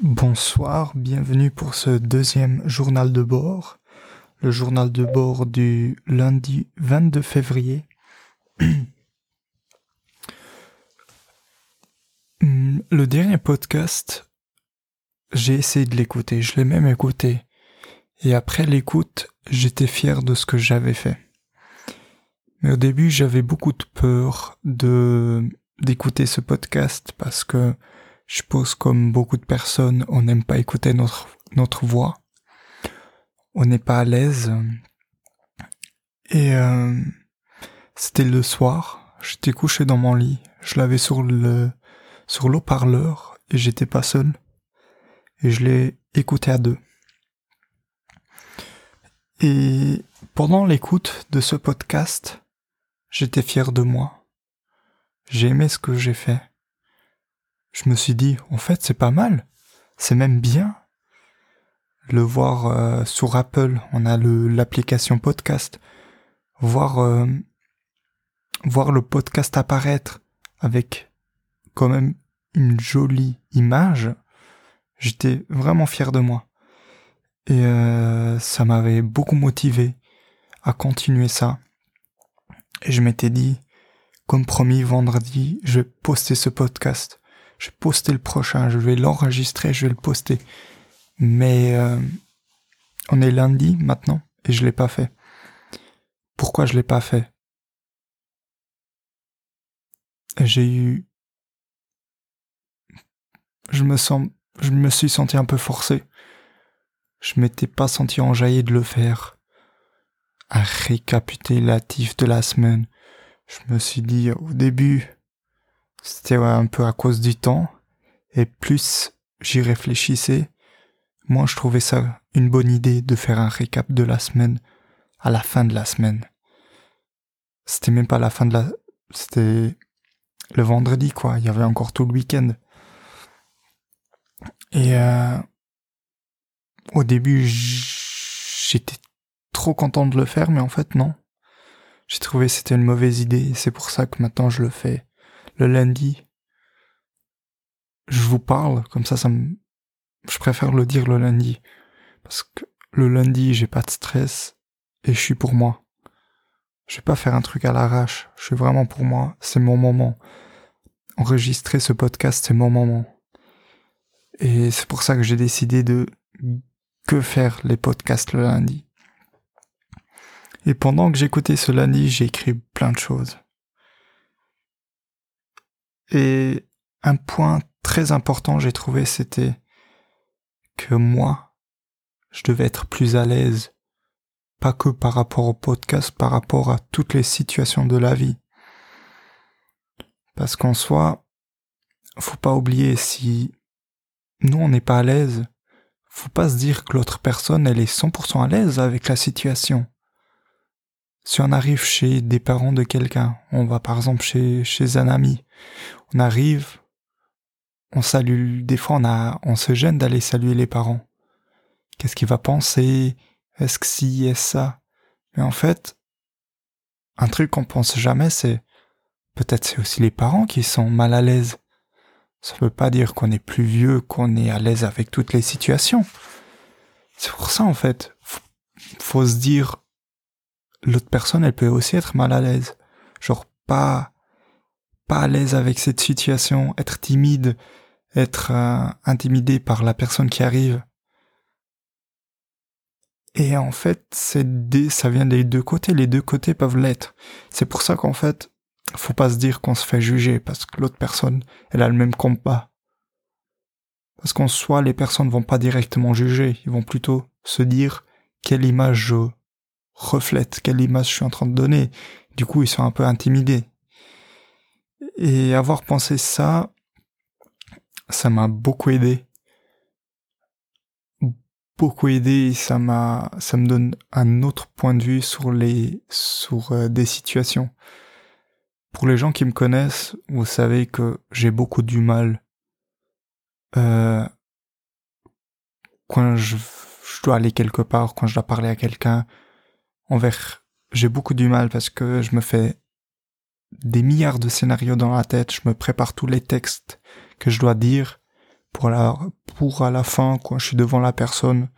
Bonsoir, bienvenue pour ce deuxième journal de bord, le journal de bord du lundi 22 février. Le dernier podcast, j'ai essayé de l'écouter, je l'ai même écouté. Et après l'écoute, j'étais fier de ce que j'avais fait. Mais au début, j'avais beaucoup de peur d'écouter ce podcast parce que je suppose comme beaucoup de personnes, on n'aime pas écouter notre, notre voix. On n'est pas à l'aise. Et euh, c'était le soir. J'étais couché dans mon lit. Je l'avais sur le sur l'eau-parleur et j'étais pas seul. Et je l'ai écouté à deux. Et pendant l'écoute de ce podcast, j'étais fier de moi. J'ai aimé ce que j'ai fait je me suis dit, en fait, c'est pas mal. C'est même bien. Le voir euh, sur Apple, on a l'application podcast. Voir, euh, voir le podcast apparaître avec quand même une jolie image, j'étais vraiment fier de moi. Et euh, ça m'avait beaucoup motivé à continuer ça. Et je m'étais dit, comme promis vendredi, je vais poster ce podcast je vais poster le prochain, je vais l'enregistrer, je vais le poster. Mais euh, on est lundi maintenant et je l'ai pas fait. Pourquoi je l'ai pas fait? J'ai eu, je me sens, je me suis senti un peu forcé. Je m'étais pas senti enjaillé de le faire. Un récapitulatif de la semaine. Je me suis dit au début, c'était un peu à cause du temps. Et plus j'y réfléchissais, moins je trouvais ça une bonne idée de faire un récap de la semaine à la fin de la semaine. C'était même pas la fin de la... C'était le vendredi, quoi. Il y avait encore tout le week-end. Et euh, au début, j'étais trop content de le faire, mais en fait, non. J'ai trouvé c'était une mauvaise idée. C'est pour ça que maintenant je le fais le lundi, je vous parle, comme ça, ça me, je préfère le dire le lundi. Parce que le lundi, j'ai pas de stress et je suis pour moi. Je vais pas faire un truc à l'arrache. Je suis vraiment pour moi. C'est mon moment. Enregistrer ce podcast, c'est mon moment. Et c'est pour ça que j'ai décidé de que faire les podcasts le lundi. Et pendant que j'écoutais ce lundi, j'ai écrit plein de choses. Et un point très important, j'ai trouvé, c'était que moi, je devais être plus à l'aise, pas que par rapport au podcast, par rapport à toutes les situations de la vie. Parce qu'en soi, faut pas oublier si nous on n'est pas à l'aise, faut pas se dire que l'autre personne elle est 100% à l'aise avec la situation. Si on arrive chez des parents de quelqu'un, on va par exemple chez, chez un ami, on arrive, on salue, des fois on a, on se gêne d'aller saluer les parents. Qu'est-ce qu'il va penser? Est-ce que si, est-ce ça? Mais en fait, un truc qu'on pense jamais, c'est, peut-être c'est aussi les parents qui sont mal à l'aise. Ça veut pas dire qu'on est plus vieux, qu'on est à l'aise avec toutes les situations. C'est pour ça, en fait, faut se dire, l'autre personne, elle peut aussi être mal à l'aise. Genre pas, pas à l'aise avec cette situation, être timide, être euh, intimidé par la personne qui arrive. Et en fait, des, ça vient des deux côtés. Les deux côtés peuvent l'être. C'est pour ça qu'en fait, faut pas se dire qu'on se fait juger parce que l'autre personne, elle a le même combat. Parce qu'en soi, les personnes vont pas directement juger. Ils vont plutôt se dire quelle image je reflète, quelle image je suis en train de donner. Du coup, ils sont un peu intimidés. Et avoir pensé ça, ça m'a beaucoup aidé. Beaucoup aidé, ça m'a, ça me donne un autre point de vue sur les, sur euh, des situations. Pour les gens qui me connaissent, vous savez que j'ai beaucoup du mal euh, quand je, je dois aller quelque part, quand je dois parler à quelqu'un, envers, j'ai beaucoup du mal parce que je me fais des milliards de scénarios dans la tête, je me prépare tous les textes que je dois dire pour, pour à la fin, quand je suis devant la personne,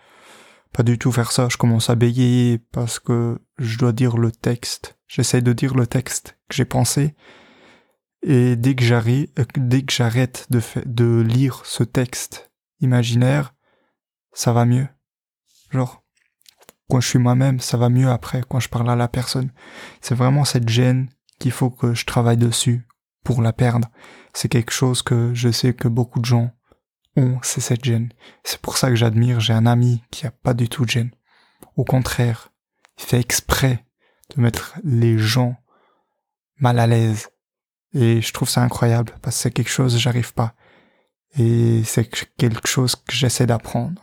pas du tout faire ça. Je commence à bégayer parce que je dois dire le texte. J'essaie de dire le texte que j'ai pensé. Et dès que j'arrive, dès que j'arrête de, de lire ce texte imaginaire, ça va mieux. Genre, quand je suis moi-même, ça va mieux après, quand je parle à la personne. C'est vraiment cette gêne qu'il faut que je travaille dessus pour la perdre. C'est quelque chose que je sais que beaucoup de gens ont, c'est cette gêne. C'est pour ça que j'admire, j'ai un ami qui a pas du tout de gêne. Au contraire, il fait exprès de mettre les gens mal à l'aise. Et je trouve ça incroyable parce que c'est quelque chose que j'arrive pas. Et c'est quelque chose que j'essaie d'apprendre.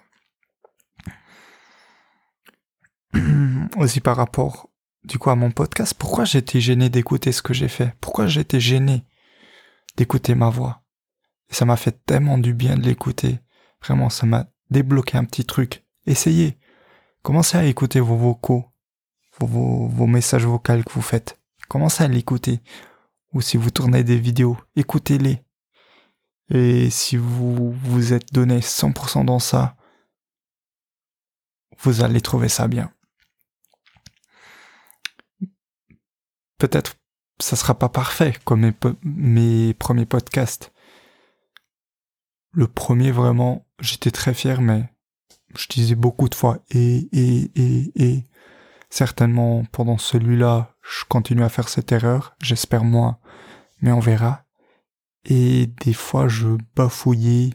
Aussi par rapport du coup à mon podcast, pourquoi j'étais gêné d'écouter ce que j'ai fait? Pourquoi j'étais gêné d'écouter ma voix? Ça m'a fait tellement du bien de l'écouter. Vraiment, ça m'a débloqué un petit truc. Essayez. Commencez à écouter vos vocaux, vos, vos, messages vocaux que vous faites. Commencez à l'écouter. Ou si vous tournez des vidéos, écoutez-les. Et si vous vous êtes donné 100% dans ça, vous allez trouver ça bien. Peut-être ça sera pas parfait comme mes, mes premiers podcasts. Le premier vraiment, j'étais très fier, mais je disais beaucoup de fois et et et et certainement pendant celui-là, je continue à faire cette erreur. J'espère moins, mais on verra. Et des fois, je bafouillais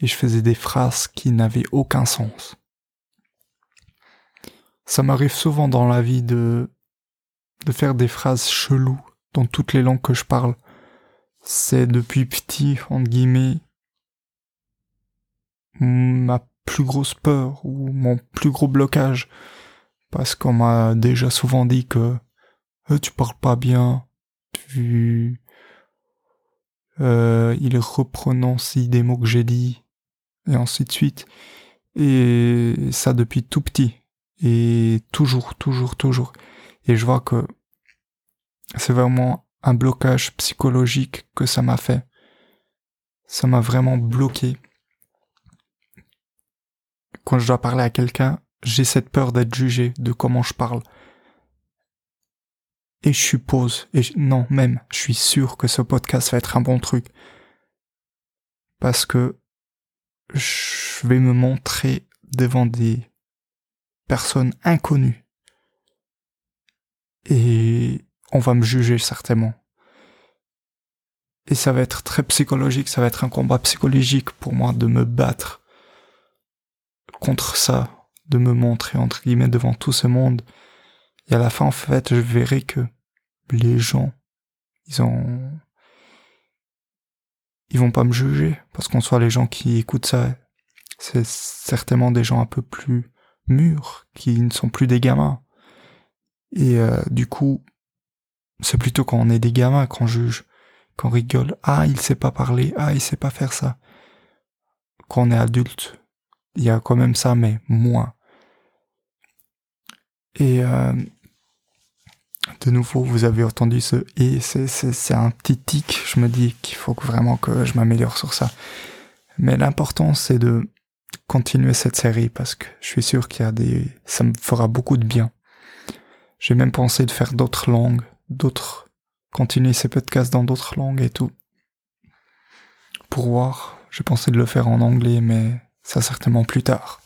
et je faisais des phrases qui n'avaient aucun sens. Ça m'arrive souvent dans la vie de de faire des phrases cheloues dans toutes les langues que je parle. C'est depuis petit, entre guillemets, ma plus grosse peur ou mon plus gros blocage. Parce qu'on m'a déjà souvent dit que euh, tu parles pas bien, tu... Euh, il reprononce des mots que j'ai dit, et ainsi de suite. Et ça depuis tout petit. Et toujours, toujours, toujours. Et je vois que c'est vraiment un blocage psychologique que ça m'a fait. Ça m'a vraiment bloqué. Quand je dois parler à quelqu'un, j'ai cette peur d'être jugé de comment je parle. Et je suppose, et non même, je suis sûr que ce podcast va être un bon truc. Parce que je vais me montrer devant des personnes inconnues. Et on va me juger certainement. Et ça va être très psychologique, ça va être un combat psychologique pour moi de me battre contre ça, de me montrer entre guillemets devant tout ce monde. Et à la fin, en fait, je verrai que les gens, ils ont, ils vont pas me juger parce qu'on soit les gens qui écoutent ça, c'est certainement des gens un peu plus mûrs, qui ne sont plus des gamins. Et euh, du coup, c'est plutôt quand on est des gamins qu'on juge, qu'on rigole. Ah, il sait pas parler. Ah, il sait pas faire ça. Quand on est adulte, il y a quand même ça, mais moins. Et euh, de nouveau, vous avez entendu ce et c'est un petit tic. Je me dis qu'il faut vraiment que je m'améliore sur ça. Mais l'important, c'est de continuer cette série parce que je suis sûr qu'il y a des, ça me fera beaucoup de bien. J'ai même pensé de faire d'autres langues, d'autres, continuer ces podcasts dans d'autres langues et tout. Pour voir, j'ai pensé de le faire en anglais, mais ça certainement plus tard.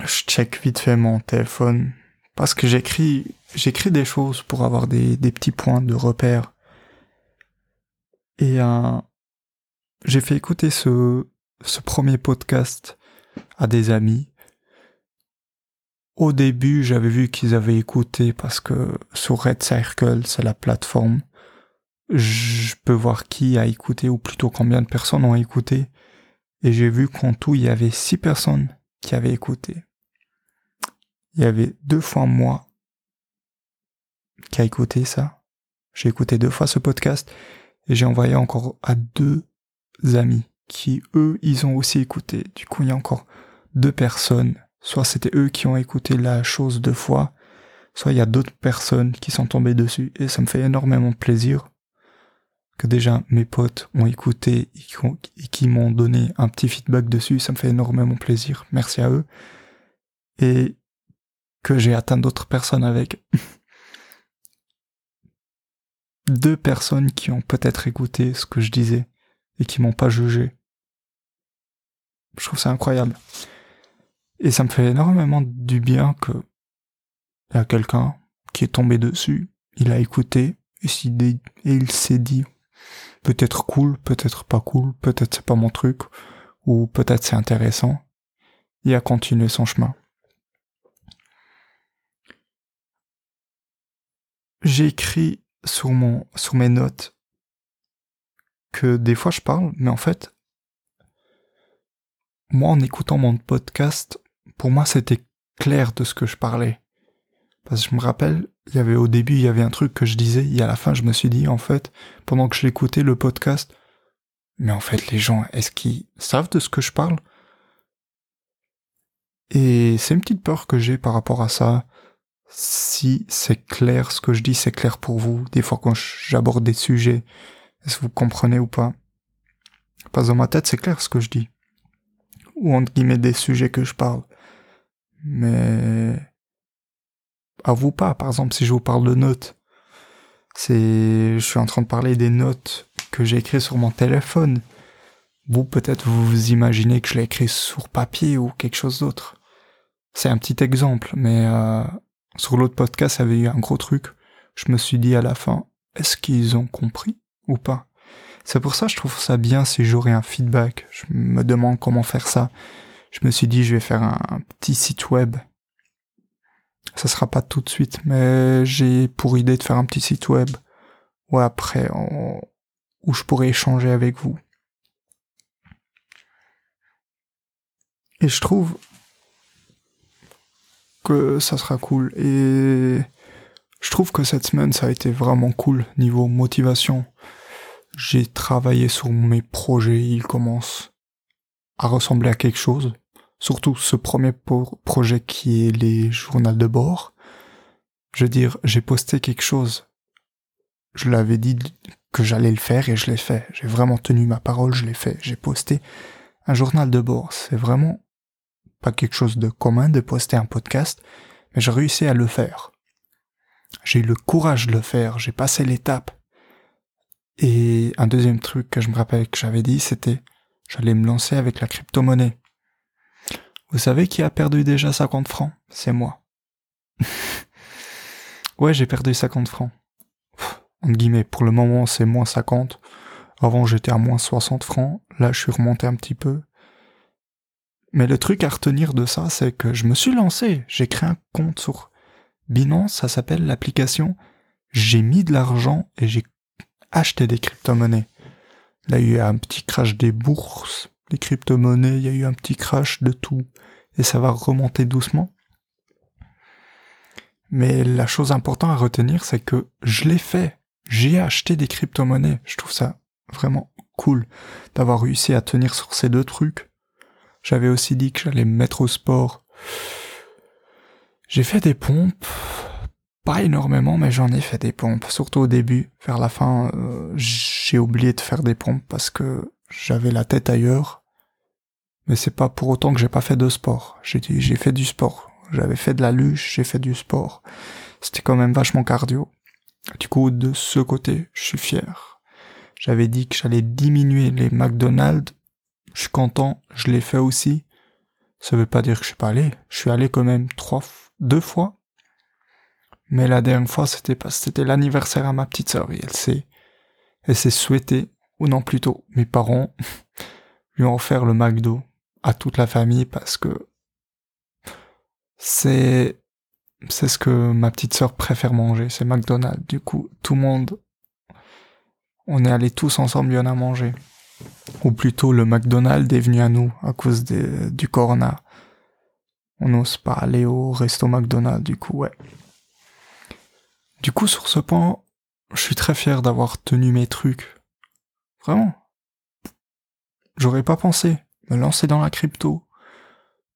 Je check vite fait mon téléphone parce que j'écris, j'écris des choses pour avoir des, des petits points de repère. Et euh, j'ai fait écouter ce, ce premier podcast à des amis au début, j'avais vu qu'ils avaient écouté parce que sur Red Circle, c'est la plateforme. Je peux voir qui a écouté ou plutôt combien de personnes ont écouté. Et j'ai vu qu'en tout, il y avait six personnes qui avaient écouté. Il y avait deux fois moi qui a écouté ça. J'ai écouté deux fois ce podcast et j'ai envoyé encore à deux amis qui, eux, ils ont aussi écouté. Du coup, il y a encore deux personnes Soit c'était eux qui ont écouté la chose deux fois, soit il y a d'autres personnes qui sont tombées dessus, et ça me fait énormément plaisir que déjà mes potes ont écouté et qui m'ont donné un petit feedback dessus, ça me fait énormément plaisir. Merci à eux. Et que j'ai atteint d'autres personnes avec. Deux personnes qui ont peut-être écouté ce que je disais et qui m'ont pas jugé. Je trouve ça incroyable. Et ça me fait énormément du bien que y a quelqu'un qui est tombé dessus, il a écouté et, et il s'est dit peut-être cool, peut-être pas cool, peut-être c'est pas mon truc, ou peut-être c'est intéressant, et a continué son chemin. J'ai écrit sur mon, sur mes notes que des fois je parle, mais en fait, moi en écoutant mon podcast, pour moi c'était clair de ce que je parlais. Parce que je me rappelle, il y avait au début, il y avait un truc que je disais, et à la fin, je me suis dit, en fait, pendant que je l'écoutais, le podcast, mais en fait, les gens, est-ce qu'ils savent de ce que je parle? Et c'est une petite peur que j'ai par rapport à ça. Si c'est clair, ce que je dis, c'est clair pour vous. Des fois, quand j'aborde des sujets, est-ce que vous comprenez ou pas? Pas dans ma tête, c'est clair ce que je dis. Ou entre guillemets, des sujets que je parle. Mais à vous pas. Par exemple, si je vous parle de notes, c'est, je suis en train de parler des notes que j'ai écrites sur mon téléphone. Vous, peut-être, vous imaginez que je l'ai écrit sur papier ou quelque chose d'autre. C'est un petit exemple, mais euh, sur l'autre podcast, y avait eu un gros truc. Je me suis dit à la fin, est-ce qu'ils ont compris ou pas? C'est pour ça que je trouve ça bien si j'aurais un feedback. Je me demande comment faire ça. Je me suis dit, je vais faire un petit site web ça sera pas tout de suite, mais j'ai pour idée de faire un petit site web où après, où je pourrais échanger avec vous. Et je trouve que ça sera cool. Et je trouve que cette semaine, ça a été vraiment cool niveau motivation. J'ai travaillé sur mes projets, ils commencent à ressembler à quelque chose surtout ce premier projet qui est les journaux de bord. Je veux dire, j'ai posté quelque chose. Je l'avais dit que j'allais le faire et je l'ai fait. J'ai vraiment tenu ma parole, je l'ai fait. J'ai posté un journal de bord. C'est vraiment pas quelque chose de commun de poster un podcast, mais j'ai réussi à le faire. J'ai eu le courage de le faire, j'ai passé l'étape. Et un deuxième truc que je me rappelle que j'avais dit, c'était j'allais me lancer avec la crypto-monnaie. Vous savez qui a perdu déjà 50 francs? C'est moi. ouais, j'ai perdu 50 francs. En guillemets, pour le moment, c'est moins 50. Avant, j'étais à moins 60 francs. Là, je suis remonté un petit peu. Mais le truc à retenir de ça, c'est que je me suis lancé. J'ai créé un compte sur Binance, ça s'appelle l'application. J'ai mis de l'argent et j'ai acheté des crypto-monnaies. Là, il y a eu un petit crash des bourses, des crypto-monnaies, il y a eu un petit crash de tout et ça va remonter doucement. Mais la chose importante à retenir, c'est que je l'ai fait. J'ai acheté des crypto-monnaies. Je trouve ça vraiment cool d'avoir réussi à tenir sur ces deux trucs. J'avais aussi dit que j'allais me mettre au sport. J'ai fait des pompes, pas énormément, mais j'en ai fait des pompes, surtout au début. Vers la fin, euh, j'ai oublié de faire des pompes parce que j'avais la tête ailleurs mais c'est pas pour autant que j'ai pas fait de sport. J'ai fait du sport. J'avais fait de la luche, j'ai fait du sport. C'était quand même vachement cardio. Du coup, de ce côté, je suis fier. J'avais dit que j'allais diminuer les McDonald's. Je suis content, je l'ai fait aussi. Ça veut pas dire que je suis pas allé. Je suis allé quand même trois, deux fois. Mais la dernière fois, c'était pas, c'était l'anniversaire à ma petite sœur et elle s'est, elle s'est souhaitée, ou non plutôt, mes parents lui ont offert le McDo à toute la famille parce que c'est c'est ce que ma petite sœur préfère manger, c'est McDonald's. Du coup, tout le monde, on est allés tous ensemble y en a mangé. Ou plutôt, le McDonald's est venu à nous à cause du corona. On n'ose pas aller au resto McDonald's, du coup, ouais. Du coup, sur ce point, je suis très fier d'avoir tenu mes trucs. Vraiment. J'aurais pas pensé me lancer dans la crypto.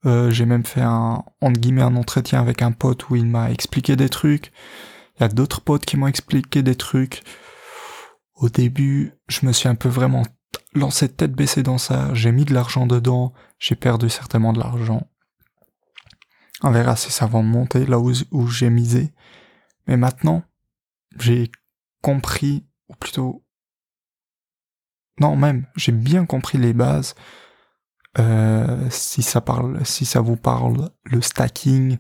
Euh, j'ai même fait un, entre guillemets, un entretien avec un pote où il m'a expliqué des trucs. Il y a d'autres potes qui m'ont expliqué des trucs. Au début, je me suis un peu vraiment lancé tête baissée dans ça, j'ai mis de l'argent dedans, j'ai perdu certainement de l'argent. On verra si ça va monter là où, où j'ai misé. Mais maintenant, j'ai compris, ou plutôt... Non, même, j'ai bien compris les bases. Euh, si ça parle, si ça vous parle, le stacking.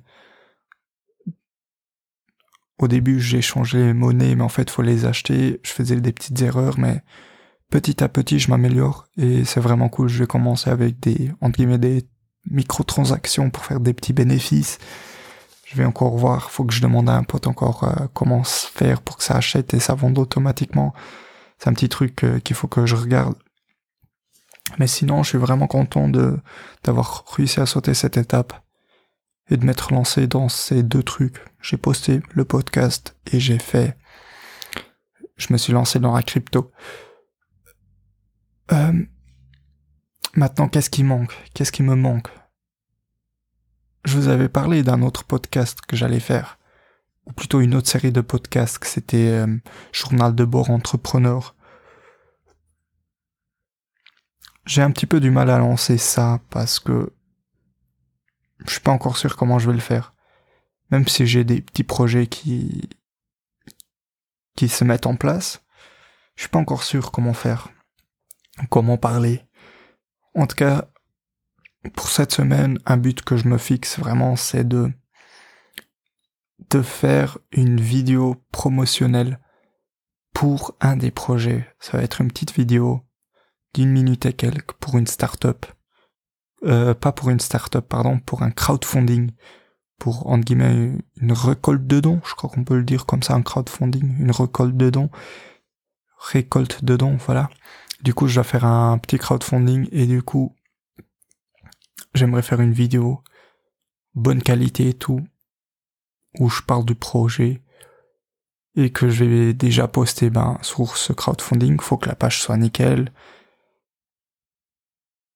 Au début, j'ai changé les monnaies, mais en fait, faut les acheter. Je faisais des petites erreurs, mais petit à petit, je m'améliore et c'est vraiment cool. Je vais commencer avec des, entre guillemets, des microtransactions pour faire des petits bénéfices. Je vais encore voir, faut que je demande à un pote encore euh, comment faire pour que ça achète et ça vende automatiquement. C'est un petit truc euh, qu'il faut que je regarde. Mais sinon, je suis vraiment content de d'avoir réussi à sauter cette étape et de m'être lancé dans ces deux trucs. J'ai posté le podcast et j'ai fait. Je me suis lancé dans la crypto. Euh, maintenant, qu'est-ce qui manque? Qu'est-ce qui me manque? Je vous avais parlé d'un autre podcast que j'allais faire, ou plutôt une autre série de podcasts, c'était euh, Journal de bord entrepreneur. J'ai un petit peu du mal à lancer ça parce que je suis pas encore sûr comment je vais le faire. Même si j'ai des petits projets qui qui se mettent en place, je suis pas encore sûr comment faire comment parler. En tout cas, pour cette semaine, un but que je me fixe vraiment, c'est de de faire une vidéo promotionnelle pour un des projets. Ça va être une petite vidéo d'une minute et quelques pour une start-up. Euh, pas pour une start-up, pardon, pour un crowdfunding. Pour, entre guillemets, une récolte de dons. Je crois qu'on peut le dire comme ça, un crowdfunding. Une récolte de dons. Récolte de dons, voilà. Du coup, je dois faire un petit crowdfunding et du coup, j'aimerais faire une vidéo bonne qualité et tout, où je parle du projet et que je vais déjà poster ben, sur ce crowdfunding. Faut que la page soit nickel.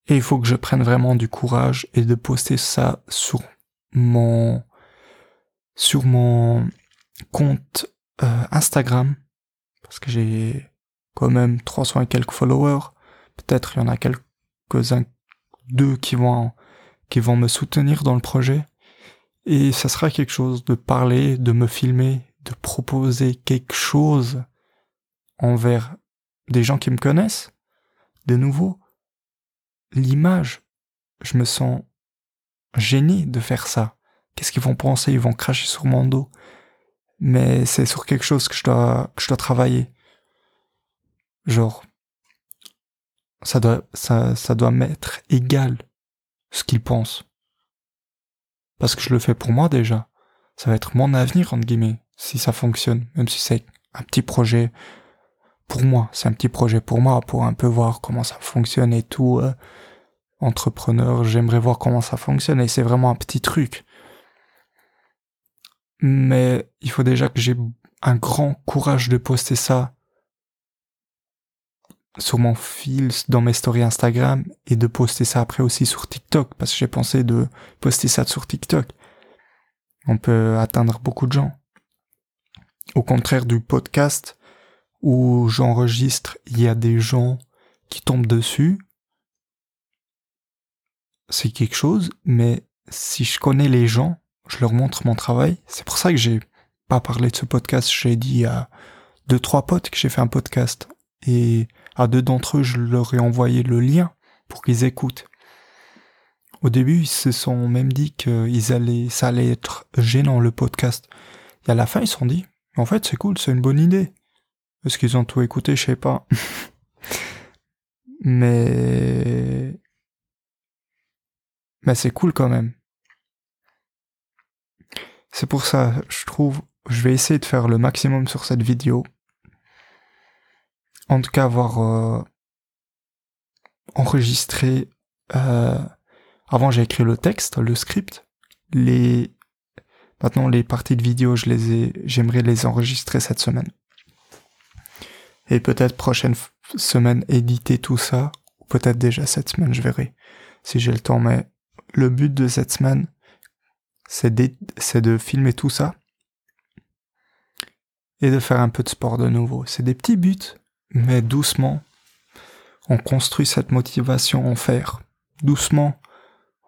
Et il faut que je prenne vraiment du courage et de poster ça sur mon sur mon compte euh, Instagram parce que j'ai quand même 300 et quelques followers. Peut-être il y en a quelques-uns, deux qui vont, qui vont me soutenir dans le projet. Et ça sera quelque chose de parler, de me filmer, de proposer quelque chose envers des gens qui me connaissent. De nouveau, l'image, je me sens gêné de faire ça. Qu'est-ce qu'ils vont penser? Ils vont cracher sur mon dos. Mais c'est sur quelque chose que je dois, travailler. Genre, ça doit, ça, ça doit m'être égal ce qu'ils pensent. Parce que je le fais pour moi déjà. Ça va être mon avenir, entre guillemets, si ça fonctionne. Même si c'est un petit projet pour moi. C'est un petit projet pour moi, pour un peu voir comment ça fonctionne et tout. Euh, entrepreneur, j'aimerais voir comment ça fonctionne et c'est vraiment un petit truc. Mais il faut déjà que j'ai un grand courage de poster ça sur mon fil dans mes stories Instagram et de poster ça après aussi sur TikTok parce que j'ai pensé de poster ça sur TikTok. On peut atteindre beaucoup de gens. Au contraire du podcast où j'enregistre, il y a des gens qui tombent dessus. C'est quelque chose, mais si je connais les gens, je leur montre mon travail. C'est pour ça que j'ai pas parlé de ce podcast. J'ai dit à deux, trois potes que j'ai fait un podcast et à deux d'entre eux, je leur ai envoyé le lien pour qu'ils écoutent. Au début, ils se sont même dit que allaient, ça allait être gênant le podcast. Et à la fin, ils se sont dit, en fait, c'est cool, c'est une bonne idée. Est-ce qu'ils ont tout écouté, je sais pas. Mais, mais c'est cool quand même. C'est pour ça, je trouve, je vais essayer de faire le maximum sur cette vidéo en tout cas avoir euh, enregistré. Euh, avant, j'ai écrit le texte, le script. Les maintenant les parties de vidéo, je les ai, j'aimerais les enregistrer cette semaine. Et peut-être prochaine semaine éditer tout ça, ou peut-être déjà cette semaine, je verrai si j'ai le temps. Mais le but de cette semaine, c'est de filmer tout ça et de faire un peu de sport de nouveau. C'est des petits buts, mais doucement, on construit cette motivation en fer. Doucement,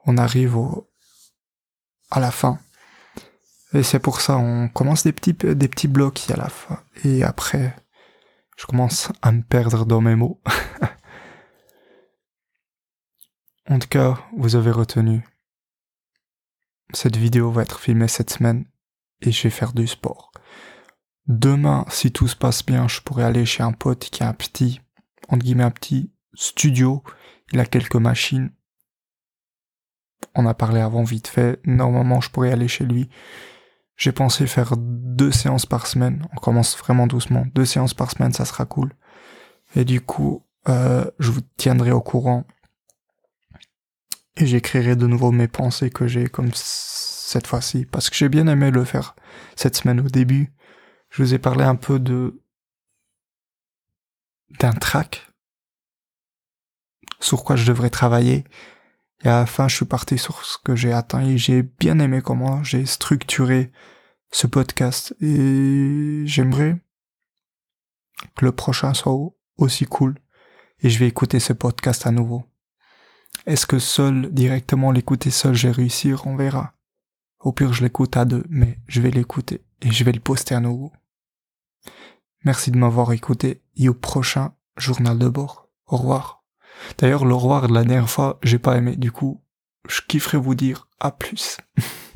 on arrive au, à la fin. Et c'est pour ça, on commence des petits, des petits blocs à la fin. Et après, je commence à me perdre dans mes mots. en tout cas, vous avez retenu. Cette vidéo va être filmée cette semaine et je vais faire du sport. Demain, si tout se passe bien, je pourrais aller chez un pote qui a un petit, entre guillemets, un petit studio. Il a quelques machines. On a parlé avant vite fait. Normalement, je pourrais aller chez lui. J'ai pensé faire deux séances par semaine. On commence vraiment doucement. Deux séances par semaine, ça sera cool. Et du coup, euh, je vous tiendrai au courant. Et j'écrirai de nouveau mes pensées que j'ai comme cette fois-ci. Parce que j'ai bien aimé le faire cette semaine au début. Je vous ai parlé un peu de d'un track sur quoi je devrais travailler. Et à la fin, je suis parti sur ce que j'ai atteint et j'ai bien aimé comment j'ai structuré ce podcast et j'aimerais que le prochain soit aussi cool et je vais écouter ce podcast à nouveau. Est-ce que seul, directement l'écouter seul, j'ai réussir On verra. Au pire, je l'écoute à deux, mais je vais l'écouter et je vais le poster à nouveau. Merci de m'avoir écouté et au prochain journal de bord. Au revoir. D'ailleurs, le revoir de la dernière fois, j'ai pas aimé. Du coup, je kifferais vous dire à plus.